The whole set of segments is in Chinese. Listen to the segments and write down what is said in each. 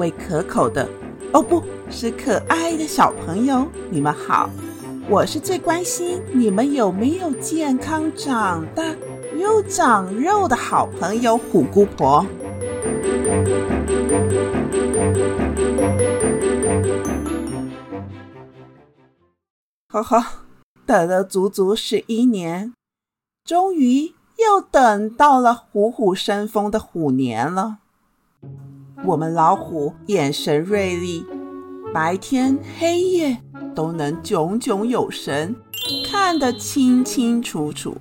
位可口的，哦，不是可爱的小朋友，你们好！我是最关心你们有没有健康长大又长肉的好朋友虎姑婆。呵呵，等了足足十一年，终于又等到了虎虎生风的虎年了。我们老虎眼神锐利，白天黑夜都能炯炯有神，看得清清楚楚。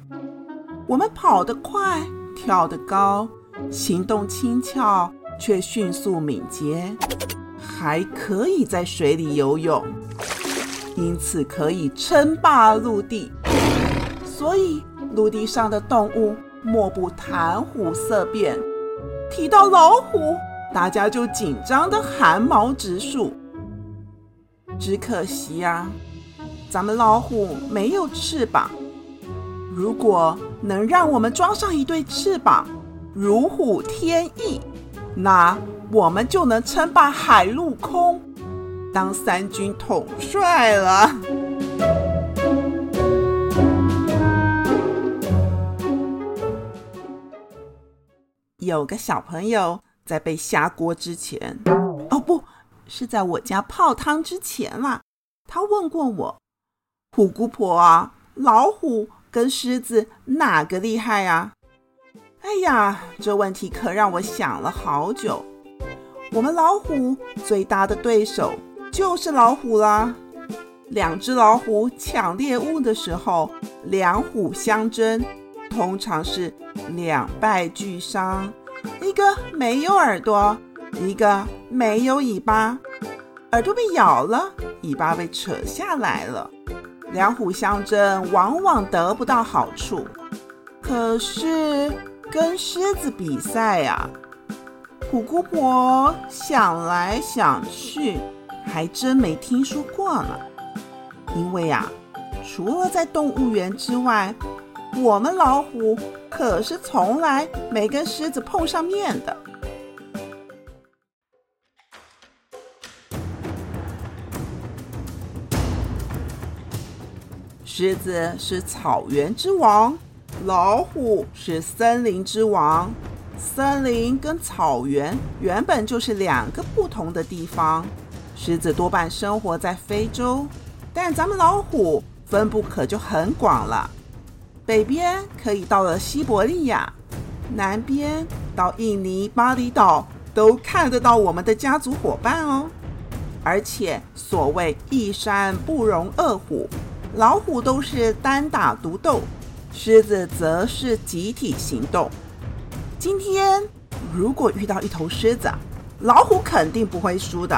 我们跑得快，跳得高，行动轻巧却迅速敏捷，还可以在水里游泳。因此可以称霸陆地，所以陆地上的动物莫不谈虎色变。提到老虎，大家就紧张的汗毛直竖。只可惜呀，咱们老虎没有翅膀。如果能让我们装上一对翅膀，如虎添翼，那我们就能称霸海陆空。当三军统帅了。有个小朋友在被下锅之前，哦，不是在我家泡汤之前啦。他问过我：“虎姑婆啊，老虎跟狮子哪个厉害啊？”哎呀，这问题可让我想了好久。我们老虎最大的对手。就是老虎啦！两只老虎抢猎物的时候，两虎相争，通常是两败俱伤。一个没有耳朵，一个没有尾巴，耳朵被咬了，尾巴被扯下来了。两虎相争，往往得不到好处。可是跟狮子比赛呀，虎姑婆想来想去。还真没听说过呢，因为呀，除了在动物园之外，我们老虎可是从来没跟狮子碰上面的。狮子是草原之王，老虎是森林之王。森林跟草原原本就是两个不同的地方。狮子多半生活在非洲，但咱们老虎分布可就很广了。北边可以到了西伯利亚，南边到印尼巴厘岛都看得到我们的家族伙伴哦。而且所谓一山不容二虎，老虎都是单打独斗，狮子则是集体行动。今天如果遇到一头狮子，老虎肯定不会输的。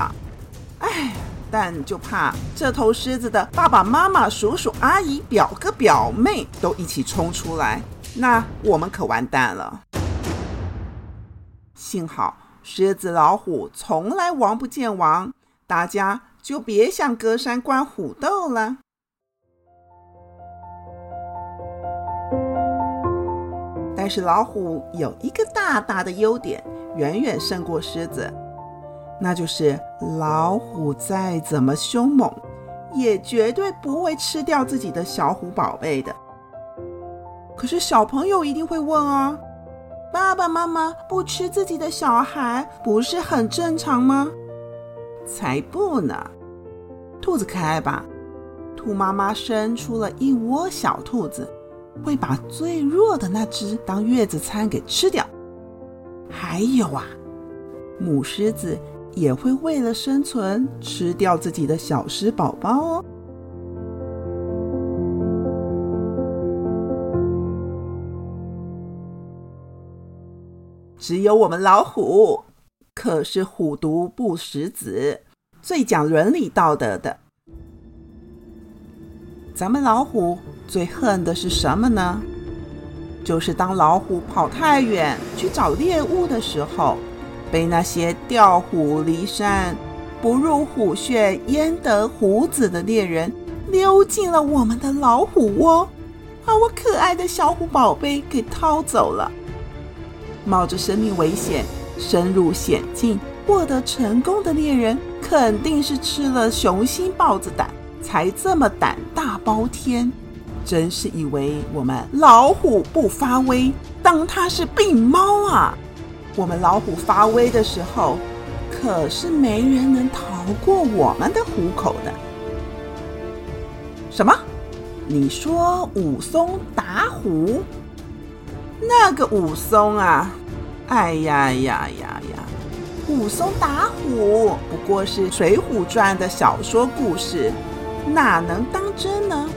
但就怕这头狮子的爸爸妈妈、叔叔阿姨、表哥表妹都一起冲出来，那我们可完蛋了。幸好狮子老虎从来王不见王，大家就别想隔山观虎斗了。但是老虎有一个大大的优点，远远胜过狮子。那就是老虎再怎么凶猛，也绝对不会吃掉自己的小虎宝贝的。可是小朋友一定会问啊，爸爸妈妈不吃自己的小孩，不是很正常吗？才不呢！兔子可爱吧？兔妈妈生出了一窝小兔子，会把最弱的那只当月子餐给吃掉。还有啊，母狮子。也会为了生存吃掉自己的小狮宝宝哦。只有我们老虎，可是虎毒不食子，最讲伦理道德的。咱们老虎最恨的是什么呢？就是当老虎跑太远去找猎物的时候，被那些调虎离山、不入虎穴焉得虎子的猎人溜进了我们的老虎窝，把我可爱的小虎宝贝给掏走了。冒着生命危险深入险境获得成功的猎人，肯定是吃了雄心豹子胆，才这么胆大包天。真是以为我们老虎不发威，当它是病猫啊！我们老虎发威的时候，可是没人能逃过我们的虎口的。什么？你说武松打虎？那个武松啊，哎呀呀呀呀！武松打虎不过是《水浒传》的小说故事，哪能当真呢？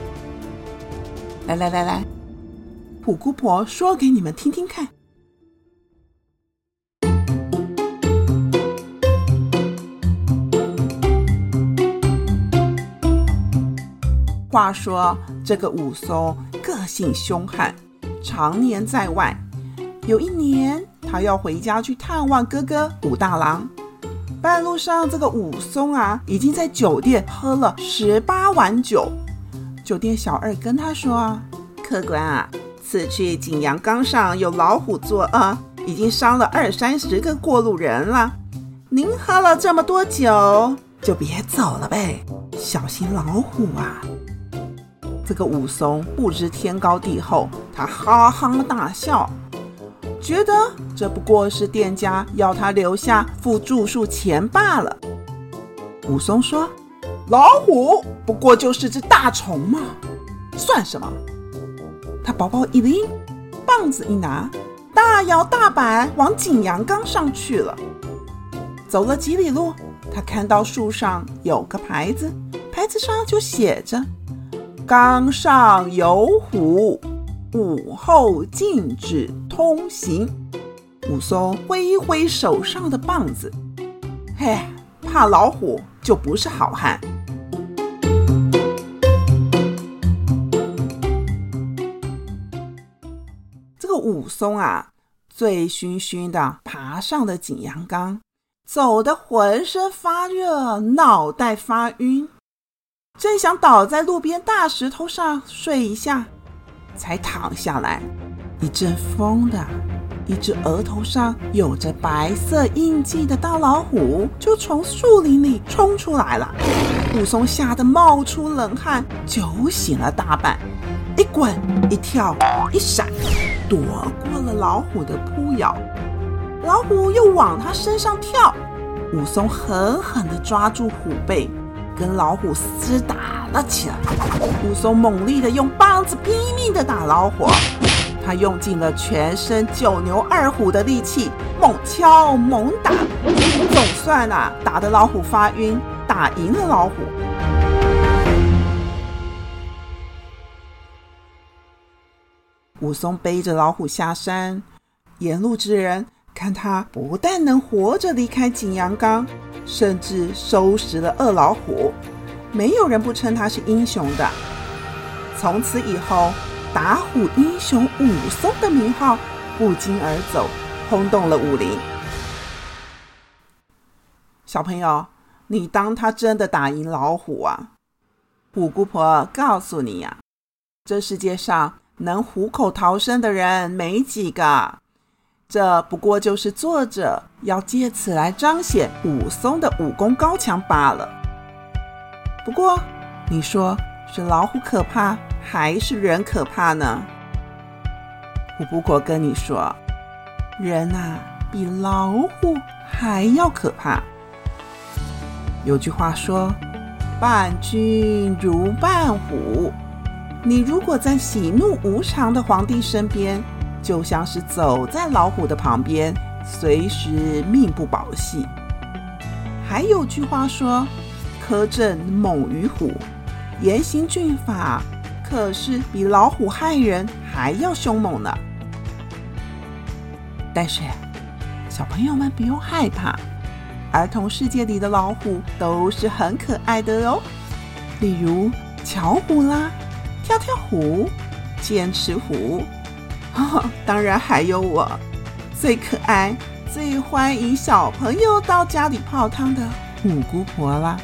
来来来来，虎姑婆说给你们听听看。话说这个武松个性凶悍，常年在外。有一年，他要回家去探望哥哥武大郎。半路上，这个武松啊，已经在酒店喝了十八碗酒。酒店小二跟他说：“啊，客官啊，此去景阳冈上有老虎作恶，已经伤了二三十个过路人了。您喝了这么多酒，就别走了呗，小心老虎啊！”这个武松不知天高地厚，他哈哈大笑，觉得这不过是店家要他留下付住宿钱罢了。武松说。老虎不过就是只大虫嘛，算什么？他包包一拎，棒子一拿，大摇大摆往景阳冈上去了。走了几里路，他看到树上有个牌子，牌子上就写着“冈上有虎，午后禁止通行”。武松挥一挥手上的棒子，嘿，怕老虎就不是好汉。这个武松啊，醉醺醺的爬上了景阳冈，走得浑身发热，脑袋发晕，正想倒在路边大石头上睡一下，才躺下来，一阵风的，一只额头上有着白色印记的大老虎就从树林里冲出来了。武松吓得冒出冷汗，酒醒了大半，一滚一跳一闪。躲过了老虎的扑咬，老虎又往他身上跳，武松狠狠地抓住虎背，跟老虎厮打了起来。武松猛力的用棒子拼命的打老虎，他用尽了全身九牛二虎的力气，猛敲猛打，总算啊打得老虎发晕，打赢了老虎。武松背着老虎下山，沿路之人看他不但能活着离开景阳冈，甚至收拾了恶老虎，没有人不称他是英雄的。从此以后，打虎英雄武松的名号不胫而走，轰动了武林。小朋友，你当他真的打赢老虎啊？虎姑婆告诉你呀、这世界上。能虎口逃生的人没几个，这不过就是作者要借此来彰显武松的武功高强罢了。不过，你说是老虎可怕还是人可怕呢？我不过跟你说，人啊比老虎还要可怕。有句话说：“伴君如伴虎。”你如果在喜怒无常的皇帝身边，就像是走在老虎的旁边，随时命不保夕。还有句话说：“苛政猛于虎，严刑峻法，可是比老虎害人还要凶猛呢。”但是，小朋友们不用害怕，儿童世界里的老虎都是很可爱的哦。例如，巧虎啦，跳跳虎，剑齿虎，哦，当然还有我最可爱。最欢迎小朋友到家里泡汤的虎姑婆啦！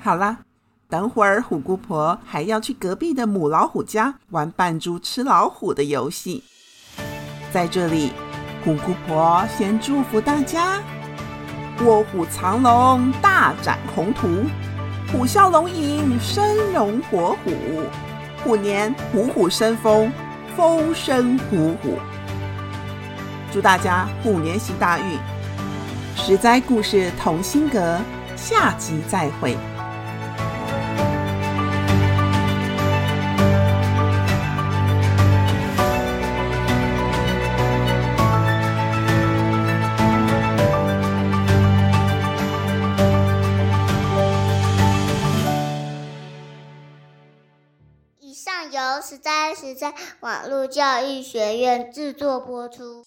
好啦，等会儿虎姑婆还要去隔壁的母老虎家玩扮猪吃老虎的游戏。在这里，虎姑婆先祝福大家：卧虎藏龙，大展宏图；虎啸龙吟，生龙活虎。虎年虎虎生风，风生虎虎。祝大家虎年行大运！十灾故事同心阁，下集再会。三十三网络教育学院制作播出。